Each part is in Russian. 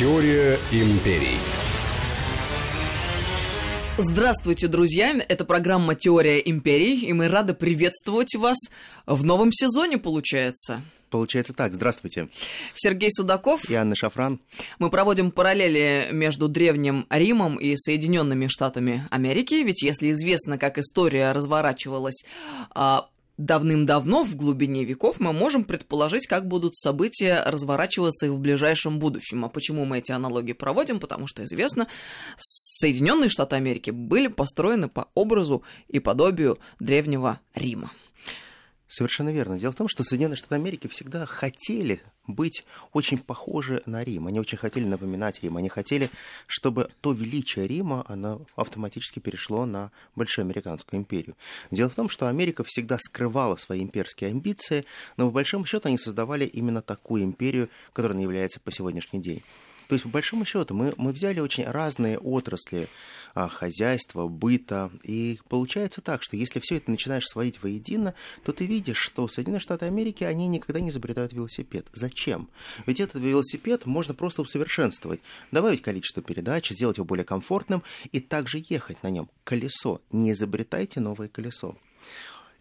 Теория империй. Здравствуйте, друзья! Это программа «Теория империй», и мы рады приветствовать вас в новом сезоне, получается. Получается так. Здравствуйте. Сергей Судаков. И Анна Шафран. Мы проводим параллели между Древним Римом и Соединенными Штатами Америки, ведь если известно, как история разворачивалась а, давным-давно, в глубине веков, мы можем предположить, как будут события разворачиваться и в ближайшем будущем. А почему мы эти аналогии проводим? Потому что известно, Соединенные Штаты Америки были построены по образу и подобию Древнего Рима. Совершенно верно. Дело в том, что Соединенные Штаты Америки всегда хотели быть очень похожи на Рим. Они очень хотели напоминать Рим. Они хотели, чтобы то величие Рима, оно автоматически перешло на Большую Американскую империю. Дело в том, что Америка всегда скрывала свои имперские амбиции, но по большому счету они создавали именно такую империю, которая является по сегодняшний день. То есть, по большому счету, мы, мы взяли очень разные отрасли а, хозяйства, быта, и получается так, что если все это начинаешь сводить воедино, то ты видишь, что Соединенные Штаты Америки, они никогда не изобретают велосипед. Зачем? Ведь этот велосипед можно просто усовершенствовать, добавить количество передач, сделать его более комфортным и также ехать на нем. Колесо. Не изобретайте новое колесо.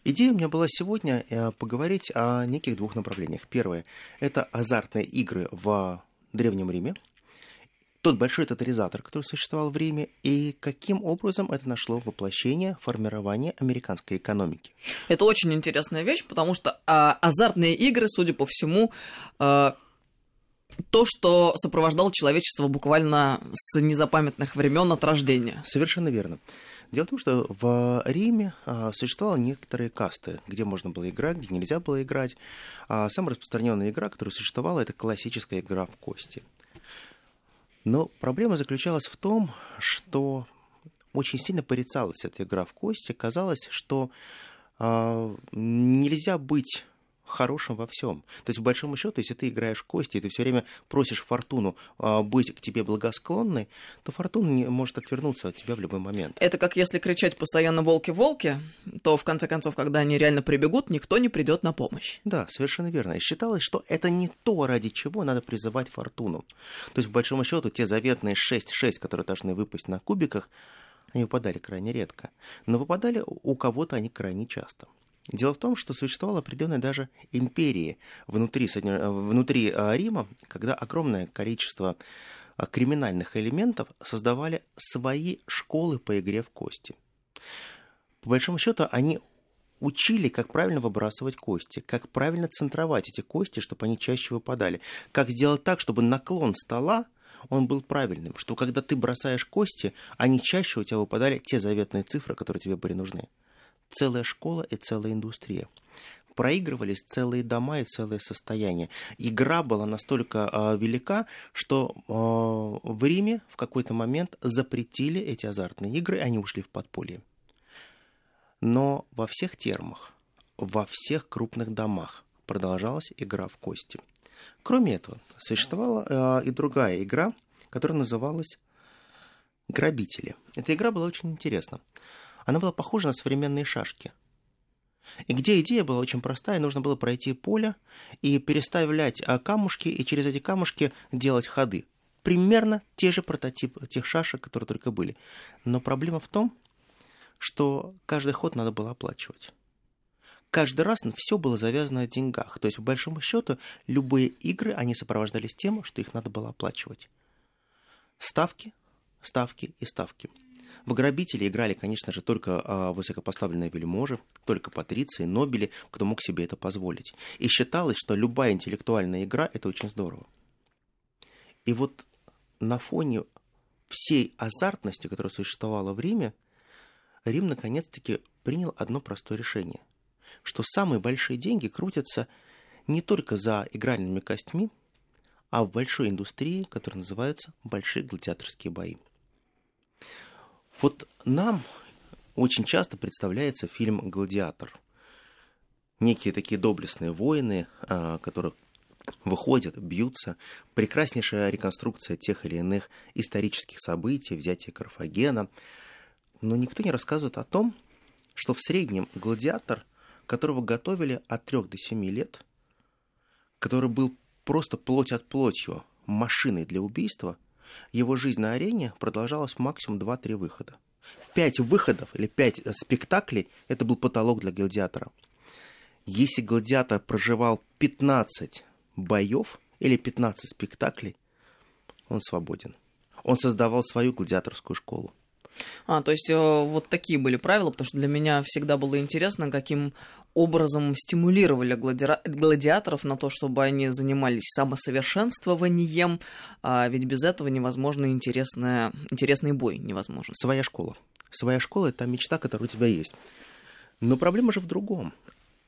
Идея у меня была сегодня э, поговорить о неких двух направлениях. Первое – это азартные игры в Древнем Риме тот большой тотализатор, который существовал в Риме, и каким образом это нашло воплощение, формирование американской экономики. Это очень интересная вещь, потому что а, азартные игры, судя по всему, а, то, что сопровождало человечество буквально с незапамятных времен от рождения. Совершенно верно. Дело в том, что в Риме а, существовали некоторые касты, где можно было играть, где нельзя было играть. А самая распространенная игра, которая существовала, это классическая игра в кости. Но проблема заключалась в том, что очень сильно порицалась эта игра в кости. Казалось, что э, нельзя быть хорошим во всем. То есть, по большому счету, если ты играешь в кости, и ты все время просишь фортуну э, быть к тебе благосклонной, то фортуна не может отвернуться от тебя в любой момент. Это как если кричать постоянно «волки-волки», то в конце концов, когда они реально прибегут, никто не придет на помощь. Да, совершенно верно. И считалось, что это не то, ради чего надо призывать фортуну. То есть, по большому счету, те заветные 6-6, которые должны выпасть на кубиках, они выпадали крайне редко. Но выпадали у кого-то они крайне часто. Дело в том, что существовала определенная даже империя внутри, внутри а, Рима, когда огромное количество а, криминальных элементов создавали свои школы по игре в кости. По большому счету, они учили, как правильно выбрасывать кости, как правильно центровать эти кости, чтобы они чаще выпадали, как сделать так, чтобы наклон стола он был правильным, что когда ты бросаешь кости, они чаще у тебя выпадали те заветные цифры, которые тебе были нужны целая школа и целая индустрия проигрывались целые дома и целые состояния. Игра была настолько э, велика, что э, в Риме в какой-то момент запретили эти азартные игры, и они ушли в подполье. Но во всех термах, во всех крупных домах продолжалась игра в кости. Кроме этого, существовала э, и другая игра, которая называлась «Грабители». Эта игра была очень интересна она была похожа на современные шашки. И где идея была очень простая, нужно было пройти поле и переставлять а, камушки, и через эти камушки делать ходы. Примерно те же прототипы тех шашек, которые только были. Но проблема в том, что каждый ход надо было оплачивать. Каждый раз все было завязано на деньгах. То есть, по большому счету, любые игры, они сопровождались тем, что их надо было оплачивать. Ставки, ставки и ставки. В грабители играли, конечно же, только а, высокопоставленные вельможи, только патриции, нобели, кто мог себе это позволить. И считалось, что любая интеллектуальная игра – это очень здорово. И вот на фоне всей азартности, которая существовала в Риме, Рим наконец-таки принял одно простое решение, что самые большие деньги крутятся не только за игральными костями, а в большой индустрии, которая называется большие гладиаторские бои. Вот нам очень часто представляется фильм «Гладиатор». Некие такие доблестные воины, а, которые выходят, бьются. Прекраснейшая реконструкция тех или иных исторических событий, взятие Карфагена. Но никто не рассказывает о том, что в среднем гладиатор, которого готовили от 3 до 7 лет, который был просто плоть от плотью машиной для убийства, его жизнь на арене продолжалась максимум 2-3 выхода. Пять выходов или пять спектаклей – это был потолок для гладиатора. Если гладиатор проживал 15 боев или 15 спектаклей, он свободен. Он создавал свою гладиаторскую школу. А, то есть э, вот такие были правила, потому что для меня всегда было интересно, каким образом стимулировали глади... гладиаторов на то, чтобы они занимались самосовершенствованием, а ведь без этого невозможно интересная... интересный бой невозможен. Своя школа. Своя школа — это мечта, которая у тебя есть. Но проблема же в другом.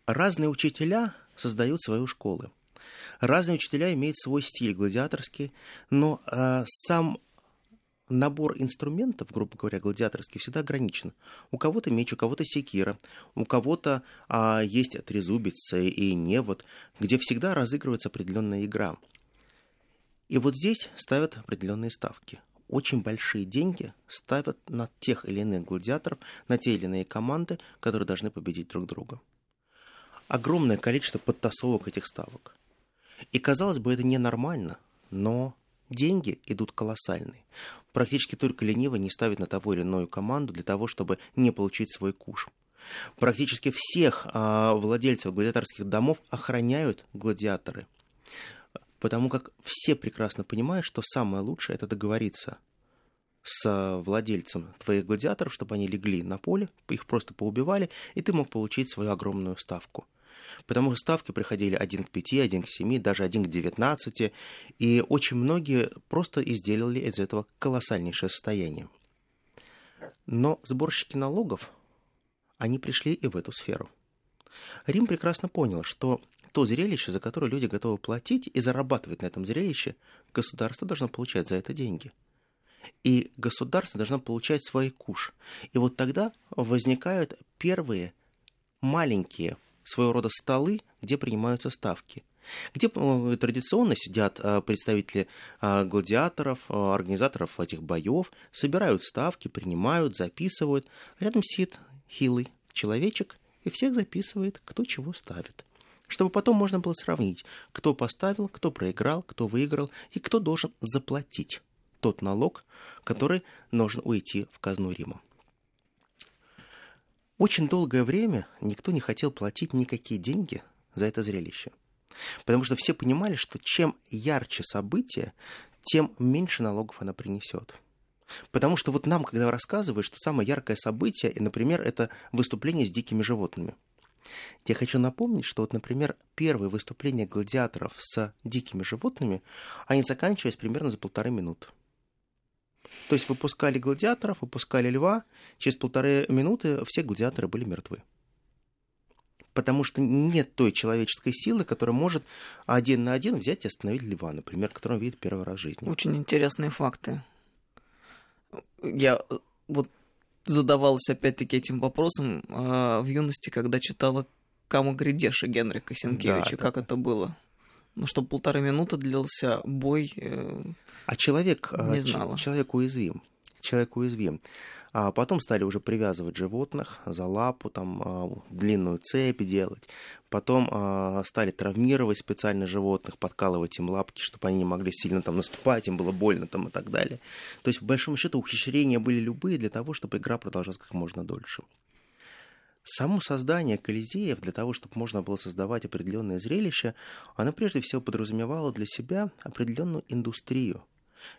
Разные учителя создают свою школу. Разные учителя имеют свой стиль гладиаторский, но э, сам набор инструментов, грубо говоря, гладиаторский, всегда ограничен. У кого-то меч, у кого-то секира, у кого-то а, есть трезубец и невод, где всегда разыгрывается определенная игра. И вот здесь ставят определенные ставки. Очень большие деньги ставят на тех или иных гладиаторов, на те или иные команды, которые должны победить друг друга. Огромное количество подтасовок этих ставок. И казалось бы, это ненормально, но деньги идут колоссальные. Практически только ленивый не ставит на того или иную команду для того, чтобы не получить свой куш. Практически всех а, владельцев гладиаторских домов охраняют гладиаторы. Потому как все прекрасно понимают, что самое лучшее это договориться с владельцем твоих гладиаторов, чтобы они легли на поле, их просто поубивали, и ты мог получить свою огромную ставку потому что ставки приходили 1 к 5, 1 к 7, даже 1 к 19, и очень многие просто и сделали из этого колоссальнейшее состояние. Но сборщики налогов, они пришли и в эту сферу. Рим прекрасно понял, что то зрелище, за которое люди готовы платить и зарабатывать на этом зрелище, государство должно получать за это деньги. И государство должно получать свой куш. И вот тогда возникают первые маленькие своего рода столы, где принимаются ставки где э, традиционно сидят э, представители э, гладиаторов, организаторов этих боев, собирают ставки, принимают, записывают. Рядом сидит хилый человечек и всех записывает, кто чего ставит. Чтобы потом можно было сравнить, кто поставил, кто проиграл, кто выиграл и кто должен заплатить тот налог, который должен уйти в казну Рима. Очень долгое время никто не хотел платить никакие деньги за это зрелище. Потому что все понимали, что чем ярче событие, тем меньше налогов она принесет. Потому что вот нам, когда рассказывают, что самое яркое событие, например, это выступление с дикими животными. Я хочу напомнить, что вот, например, первые выступления гладиаторов с дикими животными, они заканчивались примерно за полторы минуты. То есть выпускали гладиаторов, выпускали льва, через полторы минуты все гладиаторы были мертвы. Потому что нет той человеческой силы, которая может один на один взять и остановить льва, например, которого он видит первый раз в жизни. Очень интересные факты. Я э, вот задавалась опять-таки этим вопросом э, в юности, когда читала Каму Гридеша Генрика Сенкевича. Да, как да. это было? Ну, чтобы полторы минуты длился бой. Э... А человек, не э, знала. человек уязвим. Человек уязвим. А потом стали уже привязывать животных за лапу, там а, длинную цепь делать. Потом а, стали травмировать специально животных, подкалывать им лапки, чтобы они не могли сильно там наступать, им было больно там и так далее. То есть, по большому счету, ухищрения были любые для того, чтобы игра продолжалась как можно дольше. Само создание колизеев для того, чтобы можно было создавать определенное зрелище, оно прежде всего подразумевало для себя определенную индустрию.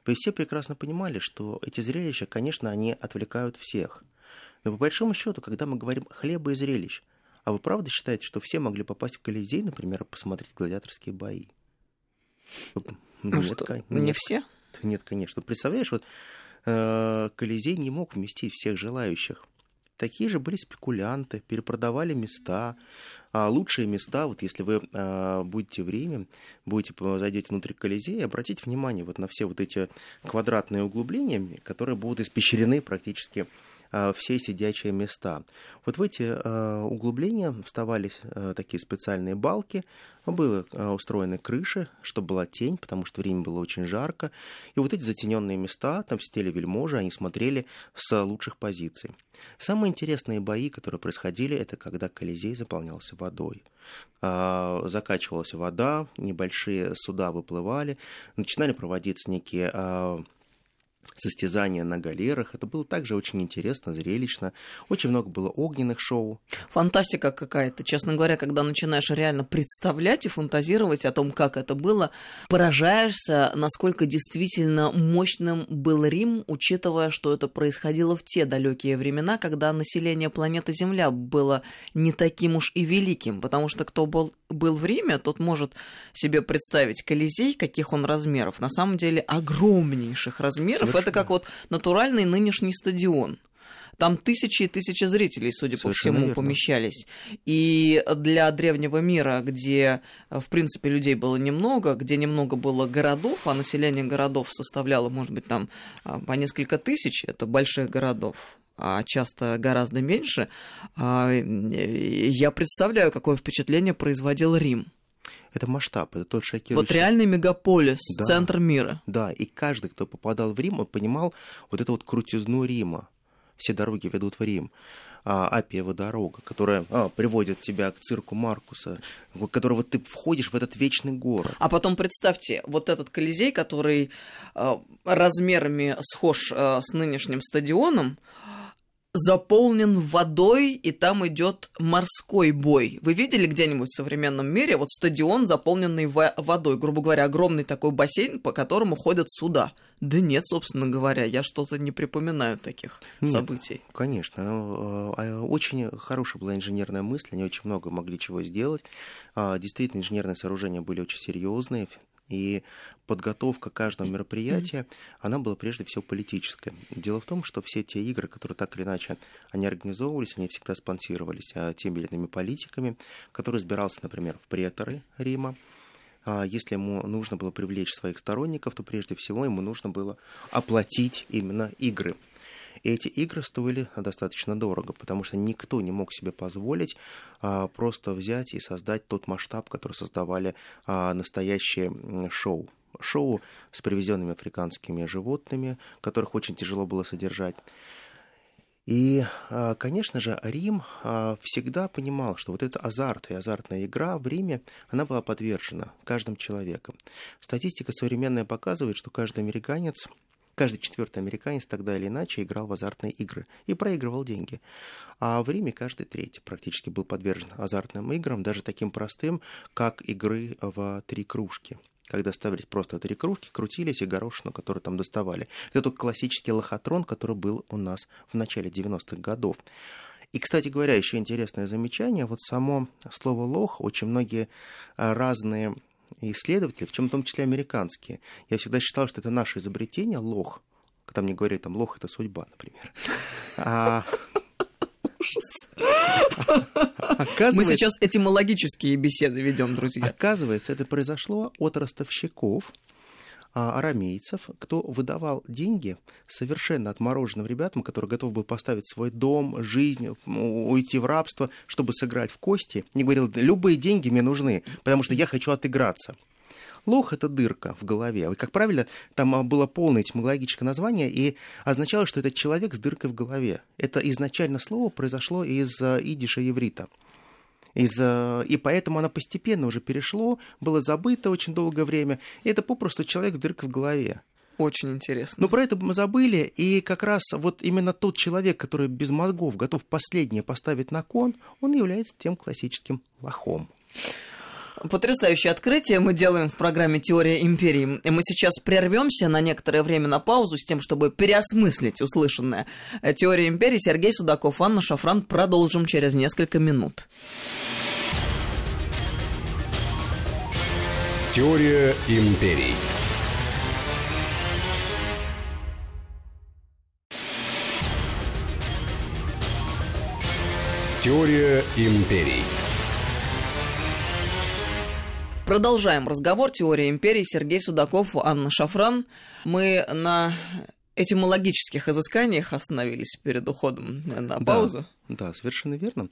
Вы все прекрасно понимали, что эти зрелища, конечно, они отвлекают всех. Но по большому счету, когда мы говорим хлеба и зрелищ, а вы правда считаете, что все могли попасть в Колизей, например, посмотреть гладиаторские бои? Ну нет, что, нет, не все? Нет, конечно. Представляешь, вот э, Колизей не мог вместить всех желающих такие же были спекулянты, перепродавали места. А лучшие места, вот если вы а, будете в Риме, будете, зайдете внутрь Колизея, обратите внимание вот на все вот эти квадратные углубления, которые будут испещрены практически все сидячие места. Вот в эти э, углубления вставались э, такие специальные балки, были э, устроены крыши, чтобы была тень, потому что в Риме было очень жарко. И вот эти затененные места, там сидели вельможи, они смотрели с лучших позиций. Самые интересные бои, которые происходили, это когда Колизей заполнялся водой. Закачивалась вода, небольшие суда выплывали, начинали проводиться некие состязания на галерах. Это было также очень интересно, зрелищно. Очень много было огненных шоу. Фантастика какая-то. Честно говоря, когда начинаешь реально представлять и фантазировать о том, как это было, поражаешься, насколько действительно мощным был Рим, учитывая, что это происходило в те далекие времена, когда население планеты Земля было не таким уж и великим. Потому что кто был, был в Риме, тот может себе представить Колизей, каких он размеров. На самом деле огромнейших размеров это как вот натуральный нынешний стадион. Там тысячи и тысячи зрителей, судя Совершенно по всему, верно. помещались. И для древнего мира, где, в принципе, людей было немного, где немного было городов, а население городов составляло, может быть, там а, по несколько тысяч, это больших городов, а часто гораздо меньше, а, я представляю, какое впечатление производил Рим. Это масштаб, это тот шокирующий... Вот реальный мегаполис, да, центр мира. Да, и каждый, кто попадал в Рим, он понимал вот эту вот крутизну Рима. Все дороги ведут в Рим. А, Апиева дорога, которая а, приводит тебя к цирку Маркуса, в которого ты входишь в этот вечный город. А потом представьте, вот этот Колизей, который а, размерами схож а, с нынешним стадионом, заполнен водой, и там идет морской бой. Вы видели где-нибудь в современном мире вот стадион, заполненный водой, грубо говоря, огромный такой бассейн, по которому ходят суда? Да нет, собственно говоря, я что-то не припоминаю таких нет, событий. Конечно, а, а, очень хорошая была инженерная мысль, они очень много могли чего сделать. А, действительно, инженерные сооружения были очень серьезные, и подготовка каждого мероприятия, она была прежде всего политическая. Дело в том, что все те игры, которые так или иначе они организовывались, они всегда спонсировались а, теми или иными политиками, который избирался, например, в преторы Рима, а, если ему нужно было привлечь своих сторонников, то прежде всего ему нужно было оплатить именно игры. И эти игры стоили достаточно дорого, потому что никто не мог себе позволить а, просто взять и создать тот масштаб, который создавали а, настоящие шоу. Шоу с привезенными африканскими животными, которых очень тяжело было содержать. И, а, конечно же, Рим а, всегда понимал, что вот эта азарт и азартная игра в Риме, она была подвержена каждым человеком. Статистика современная показывает, что каждый американец Каждый четвертый американец тогда или иначе играл в азартные игры и проигрывал деньги. А в Риме каждый третий практически был подвержен азартным играм, даже таким простым, как игры в три кружки когда ставились просто три кружки, крутились и горошину, которую там доставали. Это тот классический лохотрон, который был у нас в начале 90-х годов. И, кстати говоря, еще интересное замечание, вот само слово «лох» очень многие а, исследователи, в чем в том числе американские. Я всегда считал, что это наше изобретение, лох. Когда мне говорят, там, лох — это судьба, например. А... Мы сейчас этимологические беседы ведем, друзья. Оказывается, это произошло от ростовщиков, арамейцев, кто выдавал деньги совершенно отмороженным ребятам, которые готовы был поставить свой дом, жизнь, уйти в рабство, чтобы сыграть в кости. Не говорил, любые деньги мне нужны, потому что я хочу отыграться. Лох — это дырка в голове. И, как правило, там а, было полное этимологическое название и означало, что это человек с дыркой в голове. Это изначально слово произошло из а, идиша еврита из и поэтому оно постепенно уже перешло, было забыто очень долгое время. И это попросту человек с дыркой в голове. Очень интересно. Но про это мы забыли, и как раз вот именно тот человек, который без мозгов готов последнее поставить на кон, он является тем классическим лохом. Потрясающее открытие мы делаем в программе «Теория империи». И мы сейчас прервемся на некоторое время на паузу с тем, чтобы переосмыслить услышанное. «Теория империи» Сергей Судаков, Анна Шафран. Продолжим через несколько минут. Теория империй. Теория империй. Продолжаем разговор. Теория империи. Сергей Судаков, Анна Шафран. Мы на этимологических изысканиях остановились перед уходом на паузу. Да, совершенно верно.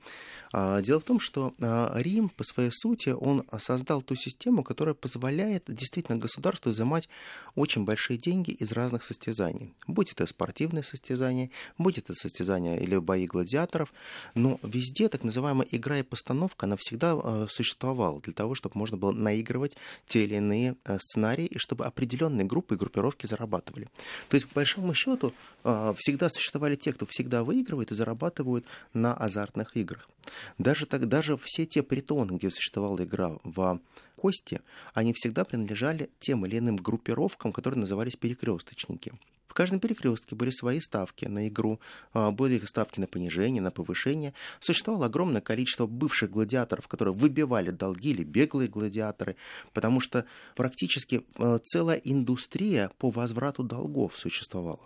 А, Дело в том, что а, Рим по своей сути, он создал ту систему, которая позволяет действительно государству изымать очень большие деньги из разных состязаний. Будь это спортивные состязания, будь это состязания или бои гладиаторов, но везде так называемая игра и постановка, она всегда а, существовала для того, чтобы можно было наигрывать те или иные сценарии, и чтобы определенные группы и группировки зарабатывали. То есть, по большому счету, всегда существовали те, кто всегда выигрывает и зарабатывают на азартных играх. Даже, так, даже все те притоны, где существовала игра в кости, они всегда принадлежали тем или иным группировкам, которые назывались перекресточники. В каждом перекрестке были свои ставки на игру, а, были ставки на понижение, на повышение. Существовало огромное количество бывших гладиаторов, которые выбивали долги или беглые гладиаторы, потому что практически а, целая индустрия по возврату долгов существовала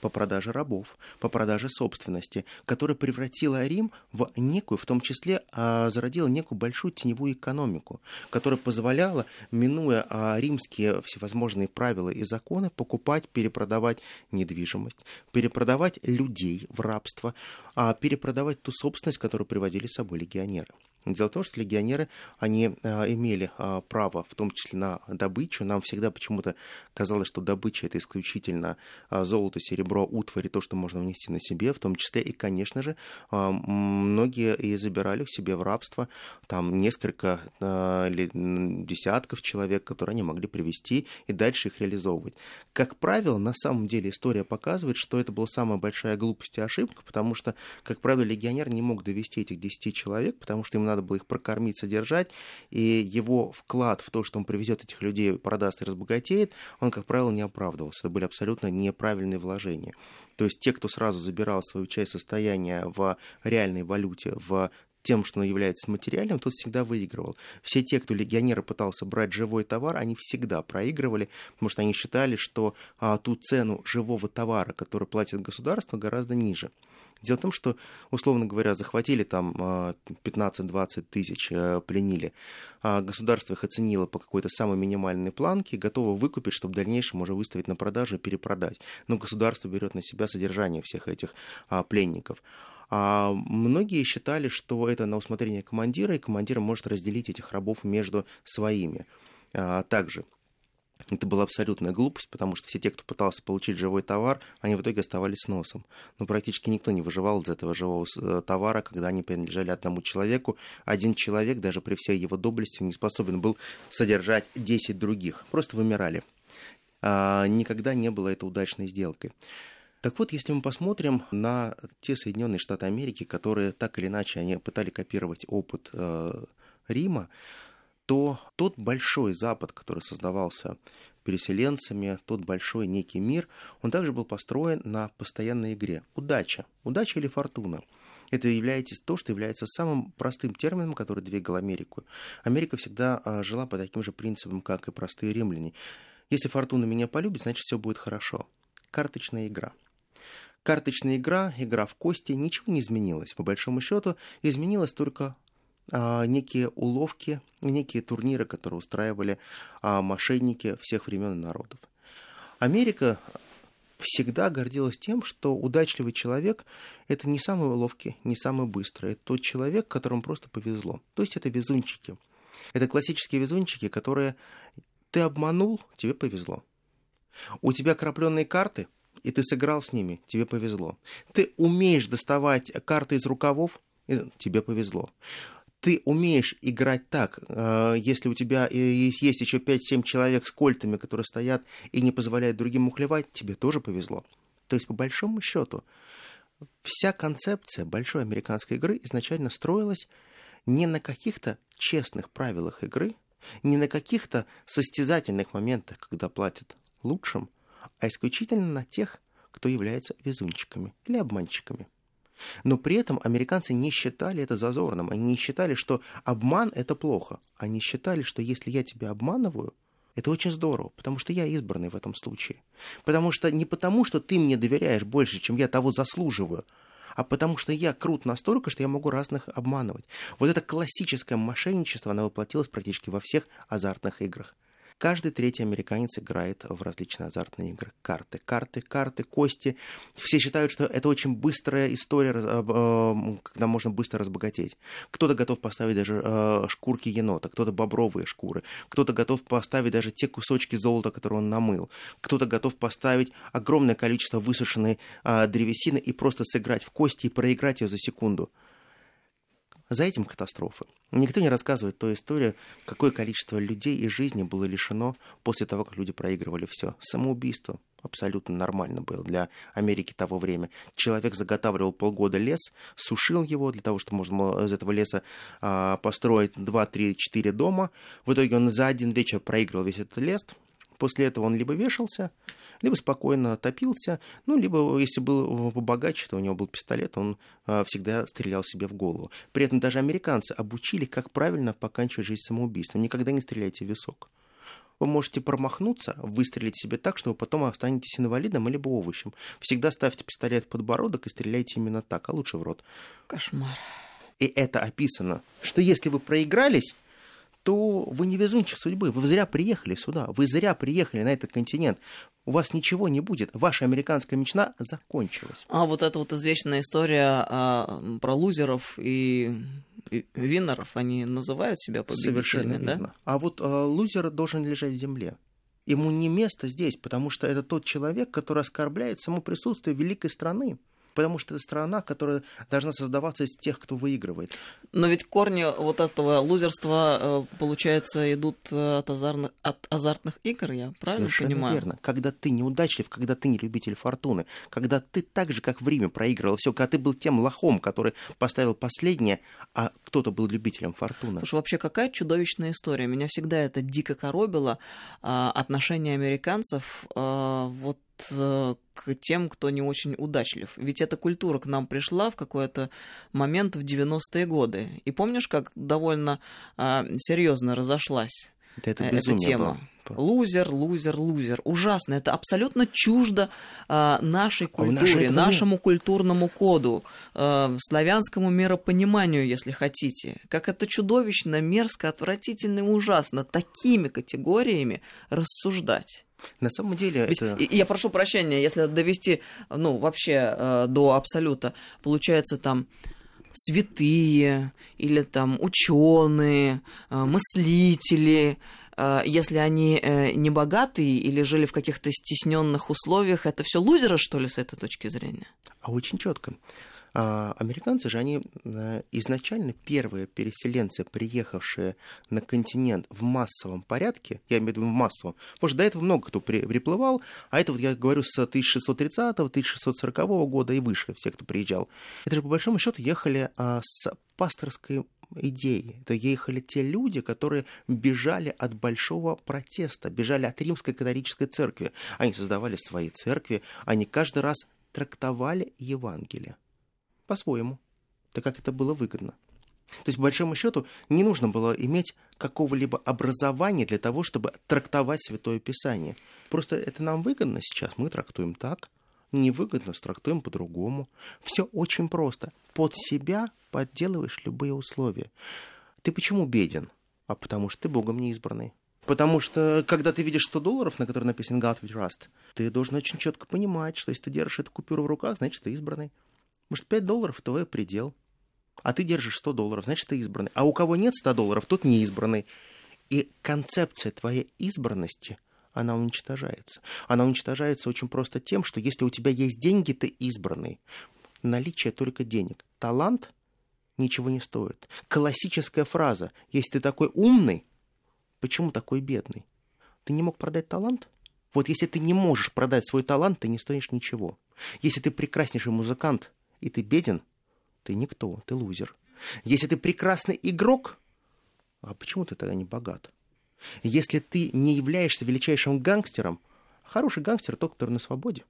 по продаже рабов, по продаже собственности, которая превратила Рим в некую, в том числе а, зародила некую большую теневую экономику, которая позволяла, минуя а, римские всевозможные правила и законы, покупать, перепродавать недвижимость, перепродавать людей в рабство, а перепродавать ту собственность, которую приводили с собой легионеры. Дело в том, что легионеры, они а, имели а, право, в том числе на добычу. Нам всегда почему-то казалось, что добыча это исключительно а, золото, серебро, утварь и то, что можно внести на себе, в том числе и, конечно же, а, многие и забирали к себе в рабство там несколько а, десятков человек, которые они могли привести и дальше их реализовывать. Как правило, на самом деле история показывает, что это была самая большая глупость и ошибка, потому что, как правило, легионер не мог довести этих 10 человек, потому что им надо было их прокормить, содержать, и его вклад в то, что он привезет этих людей, продаст и разбогатеет, он, как правило, не оправдывался. Это были абсолютно неправильные вложения. То есть те, кто сразу забирал свою часть состояния в реальной валюте, в тем, что оно является материальным, тот всегда выигрывал. Все те, кто легионеры пытался брать живой товар, они всегда проигрывали, потому что они считали, что а, ту цену живого товара, который платит государство, гораздо ниже. Дело в том, что, условно говоря, захватили там а, 15-20 тысяч, э, пленили, а государство их оценило по какой-то самой минимальной планке, готово выкупить, чтобы в дальнейшем уже выставить на продажу и перепродать. Но государство берет на себя содержание всех этих а, пленников. А многие считали, что это на усмотрение командира, и командир может разделить этих рабов между своими. А, также это была абсолютная глупость, потому что все те, кто пытался получить живой товар, они в итоге оставались с носом. Но практически никто не выживал из этого живого э, товара, когда они принадлежали одному человеку. Один человек, даже при всей его доблести, не способен был содержать 10 других. Просто вымирали. А, никогда не было это удачной сделкой. Так вот, если мы посмотрим на те Соединенные Штаты Америки, которые так или иначе они пытали копировать опыт э, Рима, то тот большой Запад, который создавался переселенцами, тот большой некий мир, он также был построен на постоянной игре. Удача. Удача или фортуна. Это является то, что является самым простым термином, который двигал Америку. Америка всегда а, жила по таким же принципам, как и простые римляне. Если фортуна меня полюбит, значит все будет хорошо. Карточная игра. Карточная игра, игра в кости, ничего не изменилось. По большому счету, изменилось только а, некие уловки, некие турниры, которые устраивали а, мошенники всех времен и народов. Америка всегда гордилась тем, что удачливый человек – это не самый ловкий, не самый быстрый. Это тот человек, которому просто повезло. То есть это везунчики. Это классические везунчики, которые ты обманул, тебе повезло. У тебя крапленные карты, и ты сыграл с ними, тебе повезло. Ты умеешь доставать карты из рукавов, тебе повезло ты умеешь играть так, э, если у тебя есть еще 5-7 человек с кольтами, которые стоят и не позволяют другим ухлевать, тебе тоже повезло. То есть, по большому счету, вся концепция большой американской игры изначально строилась не на каких-то честных правилах игры, не на каких-то состязательных моментах, когда платят лучшим, а исключительно на тех, кто является везунчиками или обманщиками. Но при этом американцы не считали это зазорным. Они не считали, что обман – это плохо. Они считали, что если я тебя обманываю, это очень здорово, потому что я избранный в этом случае. Потому что не потому, что ты мне доверяешь больше, чем я того заслуживаю, а потому что я крут настолько, что я могу разных обманывать. Вот это классическое мошенничество, оно воплотилось практически во всех азартных играх. Каждый третий американец играет в различные азартные игры. Карты, карты, карты, кости. Все считают, что это очень быстрая история, э, когда можно быстро разбогатеть. Кто-то готов поставить даже э, шкурки енота, кто-то бобровые шкуры, кто-то готов поставить даже те кусочки золота, которые он намыл, кто-то готов поставить огромное количество высушенной э, древесины и просто сыграть в кости и проиграть ее за секунду. За этим катастрофы. Никто не рассказывает ту историю, какое количество людей и жизни было лишено после того, как люди проигрывали все. Самоубийство абсолютно нормально было для Америки того времени. Человек заготавливал полгода лес, сушил его для того, чтобы можно было из этого леса а, построить 2, 3, 4 дома. В итоге он за один вечер проигрывал весь этот лес. После этого он либо вешался, либо спокойно топился, ну, либо, если был побогаче, то у него был пистолет, он э, всегда стрелял себе в голову. При этом даже американцы обучили, как правильно поканчивать жизнь самоубийством. Никогда не стреляйте в висок. Вы можете промахнуться, выстрелить себе так, что вы потом останетесь инвалидом или овощем. Всегда ставьте пистолет в подбородок и стреляйте именно так, а лучше в рот. Кошмар. И это описано, что если вы проигрались, то вы не везунчик судьбы. Вы зря приехали сюда. Вы зря приехали на этот континент. У вас ничего не будет. Ваша американская мечта закончилась. А вот эта вот извечная история а, про лузеров и, и виннеров, они называют себя победителями, Совершенно да? верно. А вот а, лузер должен лежать в земле. Ему не место здесь, потому что это тот человек, который оскорбляет само присутствие великой страны потому что это страна, которая должна создаваться из тех, кто выигрывает. Но ведь корни вот этого лузерства, э, получается, идут э, от, азарных, от азартных игр, я правильно Совершенно понимаю? верно. Когда ты неудачлив, когда ты не любитель фортуны, когда ты так же, как в Риме, проигрывал все, когда ты был тем лохом, который поставил последнее, а кто-то был любителем фортуны. Слушай, вообще какая чудовищная история. Меня всегда это дико коробило. А, отношение американцев а, вот к тем, кто не очень удачлив. Ведь эта культура к нам пришла в какой-то момент в 90-е годы. И помнишь, как довольно а, серьезно разошлась Да это э, эта тема? было. Лузер, лузер, лузер. Ужасно. Это абсолютно чуждо а, нашей А культуре, нет. нашему культурному коду, а, славянскому миропониманию, если хотите. Как это чудовищно, мерзко, отвратительно и ужасно такими категориями рассуждать. На самом деле Ведь, это... я прошу прощения, если довести, ну, вообще э, до абсолюта, получается там святые или там ученые, мыслители, э, если они э, не богатые или жили в каких-то стесненных условиях, это все лузеры, что ли, с этой точки зрения? А очень четко. А, американцы же, они э, изначально первые переселенцы, приехавшие на континент в массовом порядке, я имею в виду в массовом, потому что до этого много кто при- приплывал, а это вот я говорю с 1630-1640 года и выше, все, кто приезжал. Это же по большому счету ехали а, с пасторской идеи. Это ехали те люди, которые бежали от большого протеста, бежали от римской католической церкви. Они создавали свои церкви, они каждый раз трактовали Евангелие по-своему, так как это было выгодно. То есть, по большому счету, не нужно было иметь какого-либо образования для того, чтобы трактовать Святое Писание. Просто это нам выгодно сейчас, мы трактуем так, невыгодно, трактуем по-другому. Все очень просто. Под себя подделываешь любые условия. Ты почему беден? А потому что ты Богом не избранный. Потому что, когда ты видишь 100 долларов, на которые написан God we trust, ты должен очень четко понимать, что если ты держишь эту купюру в руках, значит, ты избранный. Может, 5 долларов – твой предел. А ты держишь 100 долларов, значит, ты избранный. А у кого нет 100 долларов, тот не избранный. И концепция твоей избранности, она уничтожается. Она уничтожается очень просто тем, что если у тебя есть деньги, ты избранный. Наличие только денег. Талант ничего не стоит. Классическая фраза. Если ты такой умный, почему такой бедный? Ты не мог продать талант? Вот если ты не можешь продать свой талант, ты не стоишь ничего. Если ты прекраснейший музыкант, и ты беден, ты никто, ты лузер. Если ты прекрасный игрок, а почему ты тогда не богат? Если ты не являешься величайшим гангстером, хороший гангстер тот, который на свободе.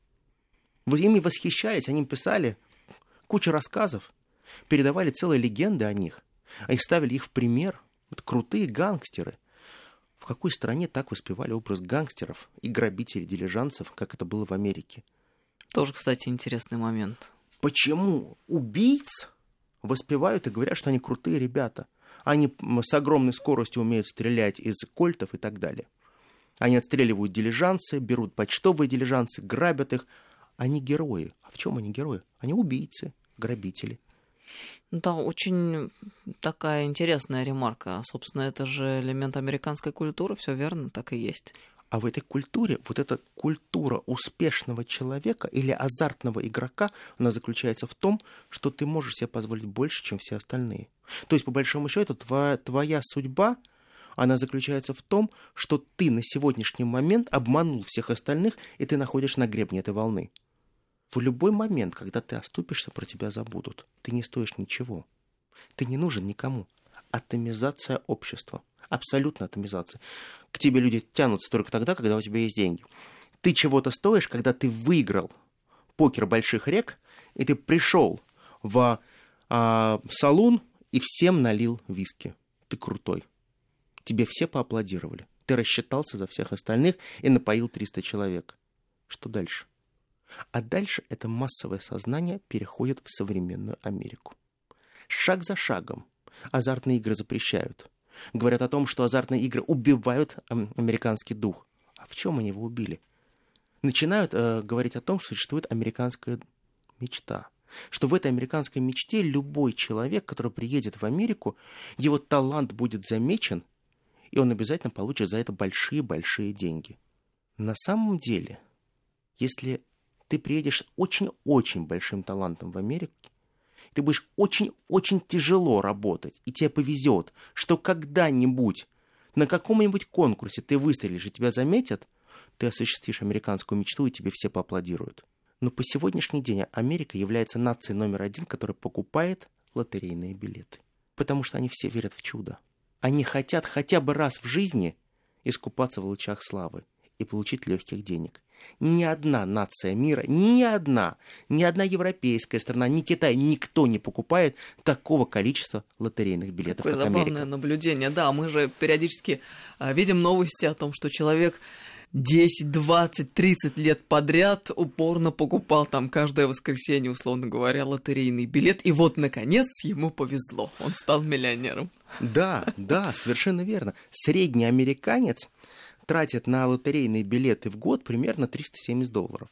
Вы ими восхищались, они писали кучу рассказов, передавали целые легенды о них, а их ставили их в пример. Вот крутые гангстеры. В какой стране так воспевали образ гангстеров и грабителей дилижанцев, как это было в Америке? Тоже, кстати, интересный момент. Почему убийц воспевают и говорят, что они крутые ребята? Они с огромной скоростью умеют стрелять из кольтов и так далее. Они отстреливают дилижансы, берут почтовые дилижансы, грабят их. Они герои. А в чем они герои? Они убийцы, грабители. Да, очень такая интересная ремарка. Собственно, это же элемент американской культуры, все верно, так и есть. А в этой культуре, вот эта культура успешного человека или азартного игрока, она заключается в том, что ты можешь себе позволить больше, чем все остальные. То есть, по большому счету, твоя, твоя судьба, она заключается в том, что ты на сегодняшний момент обманул всех остальных, и ты находишься на гребне этой волны. В любой момент, когда ты оступишься, про тебя забудут. Ты не стоишь ничего. Ты не нужен никому. Атомизация общества. Абсолютно атомизация. К тебе люди тянутся только тогда, когда у тебя есть деньги. Ты чего-то стоишь, когда ты выиграл покер больших рек, и ты пришел в а, салон и всем налил виски. Ты крутой. Тебе все поаплодировали. Ты рассчитался за всех остальных и напоил 300 человек. Что дальше? А дальше это массовое сознание переходит в современную Америку. Шаг за шагом азартные игры запрещают. Говорят о том, что азартные игры убивают американский дух. А в чем они его убили? Начинают э, говорить о том, что существует американская мечта. Что в этой американской мечте любой человек, который приедет в Америку, его талант будет замечен, и он обязательно получит за это большие-большие деньги. На самом деле, если ты приедешь очень-очень большим талантом в Америку, ты будешь очень-очень тяжело работать, и тебе повезет, что когда-нибудь на каком-нибудь конкурсе ты выстрелишь и тебя заметят, ты осуществишь американскую мечту, и тебе все поаплодируют. Но по сегодняшний день Америка является нацией номер один, которая покупает лотерейные билеты. Потому что они все верят в чудо. Они хотят хотя бы раз в жизни искупаться в лучах славы и получить легких денег. Ни одна нация мира, ни одна, ни одна европейская страна, ни Китай, никто не покупает такого количества лотерейных билетов, Какое как забавное Америка. наблюдение. Да, мы же периодически а, видим новости о том, что человек 10, 20, 30 лет подряд упорно покупал там каждое воскресенье, условно говоря, лотерейный билет. И вот, наконец, ему повезло. Он стал миллионером. Да, да, совершенно верно. Средний американец тратит на лотерейные билеты в год примерно 370 долларов.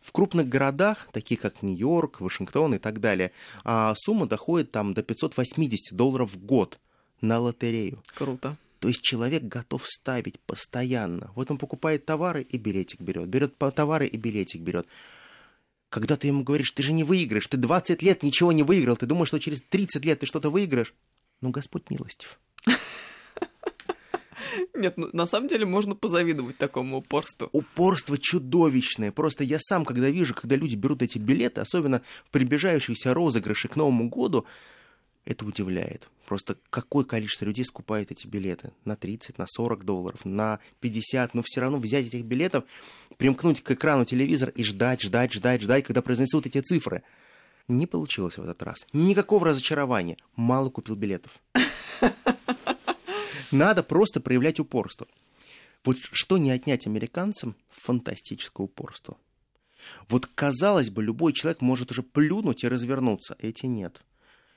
В крупных городах, таких как Нью-Йорк, Вашингтон и так далее, а, сумма доходит там до 580 долларов в год на лотерею. Круто. То есть человек готов ставить постоянно. Вот он покупает товары и билетик берет, берет товары и билетик берет. Когда ты ему говоришь, ты же не выиграешь, ты 20 лет ничего не выиграл, ты думаешь, что через 30 лет ты что-то выиграешь? Ну, Господь милостив. Нет, ну, на самом деле можно позавидовать такому упорству. Упорство чудовищное. Просто я сам, когда вижу, когда люди берут эти билеты, особенно в приближающиеся розыгрыши к Новому году, это удивляет. Просто какое количество людей скупает эти билеты? На 30, на 40 долларов, на 50. Но все равно взять этих билетов, примкнуть к экрану телевизора и ждать, ждать, ждать, ждать, когда произнесут эти цифры. Не получилось в этот раз. Никакого разочарования. Мало купил билетов. Надо просто проявлять упорство. Вот что не отнять американцам? Фантастическое упорство. Вот, казалось бы, любой человек может уже плюнуть и развернуться. Эти нет.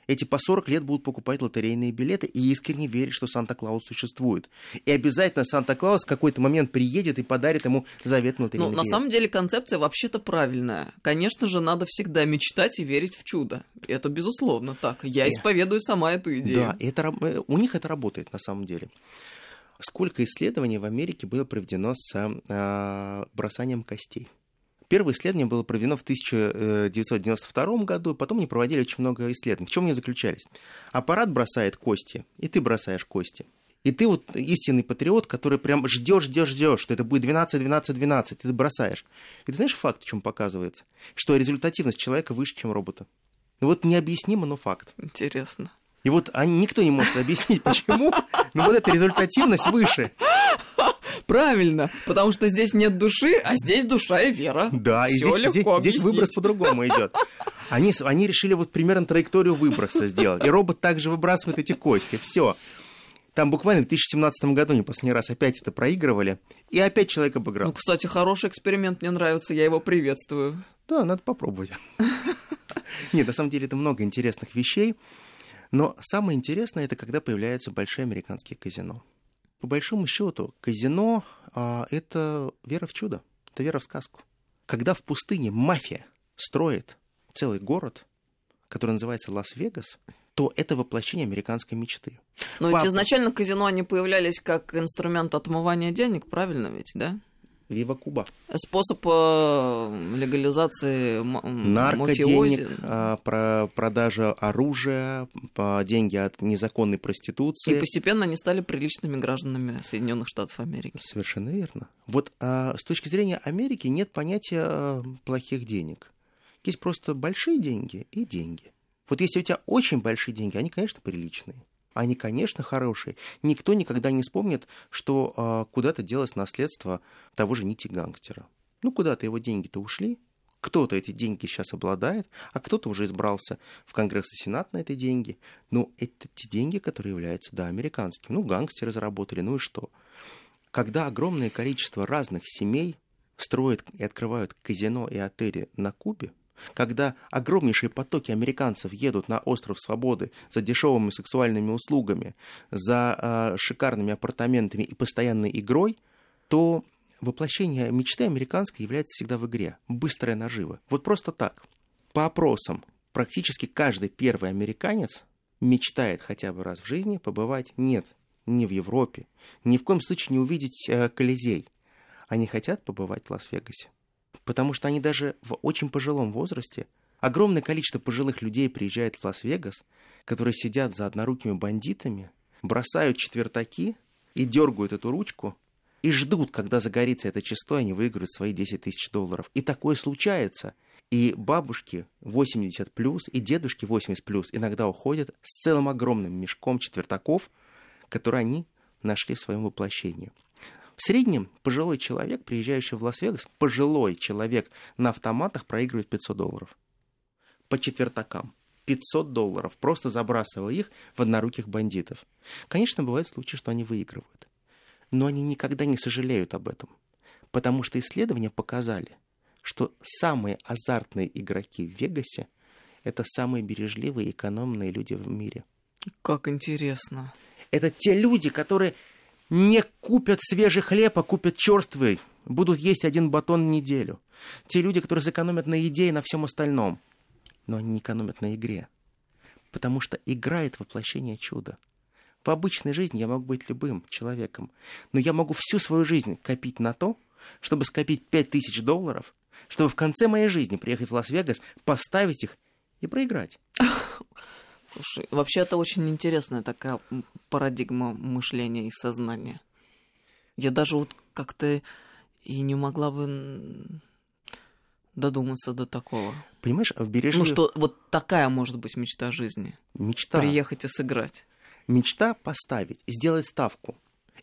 Эти по 40 лет будут покупать лотерейные билеты и искренне верить, что Санта-Клаус существует. И обязательно Санта-Клаус в какой-то момент приедет и подарит ему заветный лотерейный Ну, на самом деле концепция вообще-то правильная. Конечно же, надо всегда мечтать и верить в чудо. Это безусловно так. Я Э, исповедую сама эту идею. Да, это, э, у них это работает на самом деле. Сколько исследований в Америке было проведено с э, бросанием костей? Первое исследование было проведено в 1992 году, потом они проводили очень много исследований. В чем они заключались? Аппарат бросает кости, и ты бросаешь кости. И ты вот истинный патриот, который прям ждешь, ждешь, ждешь, что это будет 12, 12, 12, и ты бросаешь. И ты знаешь факт, в чем показывается? Что результативность человека выше, чем робота. Ну вот необъяснимо, но факт. Интересно. И вот они, никто не может объяснить, почему, но вот эта результативность выше. Правильно, потому что здесь нет души, а здесь душа и вера. Да, и Всё здесь, здесь- легко здесь выброс объяснить. по-другому идет. Они, они решили вот примерно траекторию выброса сделать. И робот также выбрасывает эти кости. Все. Там буквально в 2017 году они последний раз опять это проигрывали. И опять человек обыграл. Ну, кстати, хороший эксперимент, мне нравится, я его приветствую. Да, надо попробовать. Нет, на самом деле это много интересных вещей. Но самое интересное это когда появляются большие американские казино. По большому счету, казино а, это вера в чудо, это вера в сказку. Когда в пустыне мафия строит целый город, который называется Лас-Вегас, то это воплощение американской мечты. Но ведь изначально казино они появлялись как инструмент отмывания денег, правильно ведь, да? Вива Куба. Способ э, легализации наркоденег, э, про продажа оружия, деньги от незаконной проституции. И постепенно они стали приличными гражданами Соединенных Штатов Америки. Совершенно верно. Вот а, с точки зрения Америки нет понятия э, плохих денег. Есть просто большие деньги и деньги. Вот если у тебя очень большие деньги, они, конечно, приличные. Они, конечно, хорошие. Никто никогда не вспомнит, что э, куда-то делось наследство того же Нити гангстера. Ну, куда-то его деньги-то ушли. Кто-то эти деньги сейчас обладает, а кто-то уже избрался в Конгресс и Сенат на эти деньги. Ну, это те деньги, которые являются, да, американскими. Ну, гангстеры заработали, ну и что? Когда огромное количество разных семей строят и открывают казино и отели на Кубе, когда огромнейшие потоки американцев едут на остров Свободы за дешевыми сексуальными услугами, за э, шикарными апартаментами и постоянной игрой, то воплощение мечты американской является всегда в игре. Быстрая нажива. Вот просто так. По опросам, практически каждый первый американец мечтает хотя бы раз в жизни побывать нет, не в Европе, ни в коем случае не увидеть э, Колизей. Они хотят побывать в Лас-Вегасе потому что они даже в очень пожилом возрасте, огромное количество пожилых людей приезжает в Лас-Вегас, которые сидят за однорукими бандитами, бросают четвертаки и дергают эту ручку, и ждут, когда загорится это число, они выиграют свои 10 тысяч долларов. И такое случается. И бабушки 80 плюс, и дедушки 80 плюс иногда уходят с целым огромным мешком четвертаков, которые они нашли в своем воплощении. В среднем пожилой человек, приезжающий в Лас-Вегас, пожилой человек на автоматах проигрывает 500 долларов. По четвертакам. 500 долларов, просто забрасывая их в одноруких бандитов. Конечно, бывают случаи, что они выигрывают. Но они никогда не сожалеют об этом. Потому что исследования показали, что самые азартные игроки в Вегасе – это самые бережливые и экономные люди в мире. Как интересно. Это те люди, которые не купят свежий хлеб, а купят черствый. Будут есть один батон в неделю. Те люди, которые сэкономят на еде и на всем остальном. Но они не экономят на игре. Потому что игра — это воплощение чуда. В обычной жизни я могу быть любым человеком. Но я могу всю свою жизнь копить на то, чтобы скопить 5000 долларов, чтобы в конце моей жизни приехать в Лас-Вегас, поставить их и проиграть. Слушай, вообще это очень интересная такая парадигма мышления и сознания. Я даже вот как-то и не могла бы додуматься до такого. Понимаешь, в бережливых... Ну, что вот такая может быть мечта жизни. Мечта. Приехать и сыграть. Мечта поставить, сделать ставку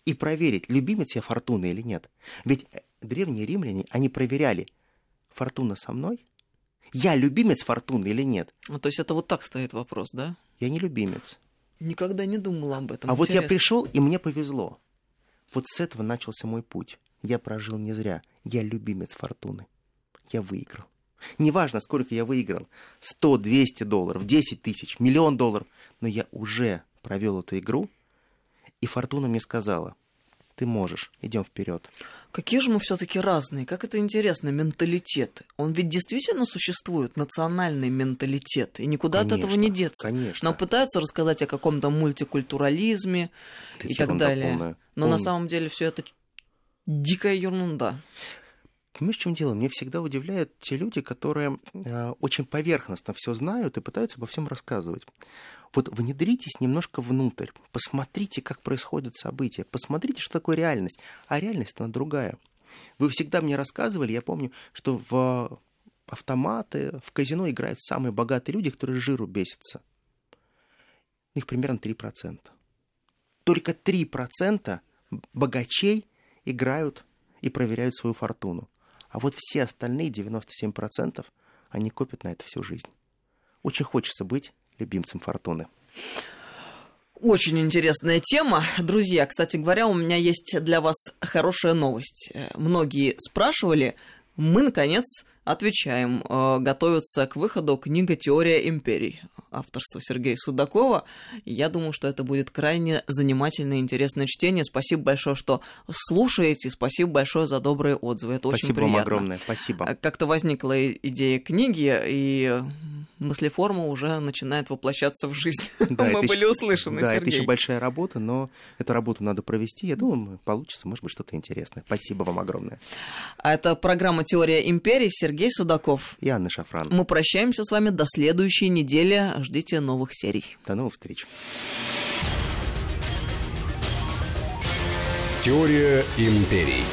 и проверить, любимец я фортуны или нет. Ведь э, древние римляне, они проверяли, фортуна со мной я любимец фортуны или нет? Ну, то есть это вот так стоит вопрос, да? Я не любимец. Никогда не думала об этом. А Интересно. вот я пришел, и мне повезло. Вот с этого начался мой путь. Я прожил не зря. Я любимец фортуны. Я выиграл. Неважно, сколько я выиграл. 100, 200 долларов, 10 тысяч, миллион долларов. Но я уже провел эту игру, и фортуна мне сказала, ты можешь, идем вперед. Какие же мы все-таки разные, как это интересно, менталитет. Он ведь действительно существует, национальный менталитет, и никуда конечно, от этого не деться. Конечно. Нам пытаются рассказать о каком-то мультикультурализме это и так далее. Полная. Но Он... на самом деле все это дикая ерунда. Понимаешь, в чем дело? Мне всегда удивляют те люди, которые э, очень поверхностно все знают и пытаются обо всем рассказывать. Вот внедритесь немножко внутрь, посмотрите, как происходят события, посмотрите, что такое реальность. А реальность, она другая. Вы всегда мне рассказывали, я помню, что в автоматы, в казино играют самые богатые люди, которые жиру бесятся. Их примерно 3%. Только 3% богачей играют и проверяют свою фортуну. А вот все остальные 97% они копят на это всю жизнь. Очень хочется быть любимцем Фортуны. Очень интересная тема. Друзья, кстати говоря, у меня есть для вас хорошая новость. Многие спрашивали, мы, наконец, Отвечаем. Э, готовится к выходу книга «Теория империй» авторства Сергея Судакова. Я думаю, что это будет крайне занимательное и интересное чтение. Спасибо большое, что слушаете. Спасибо большое за добрые отзывы. Это Спасибо очень приятно. вам огромное. Спасибо. Э, Как-то возникла идея книги, и мыслеформа уже начинает воплощаться в жизнь. Да, Мы это были еще- услышаны, Да, это Сергей. еще большая работа, но эту работу надо провести. Я думаю, получится, может быть, что-то интересное. Спасибо вам огромное. А это программа «Теория империи» Сергей Судаков. И Анна Шафран. Мы прощаемся с вами до следующей недели. Ждите новых серий. До новых встреч. Теория империй.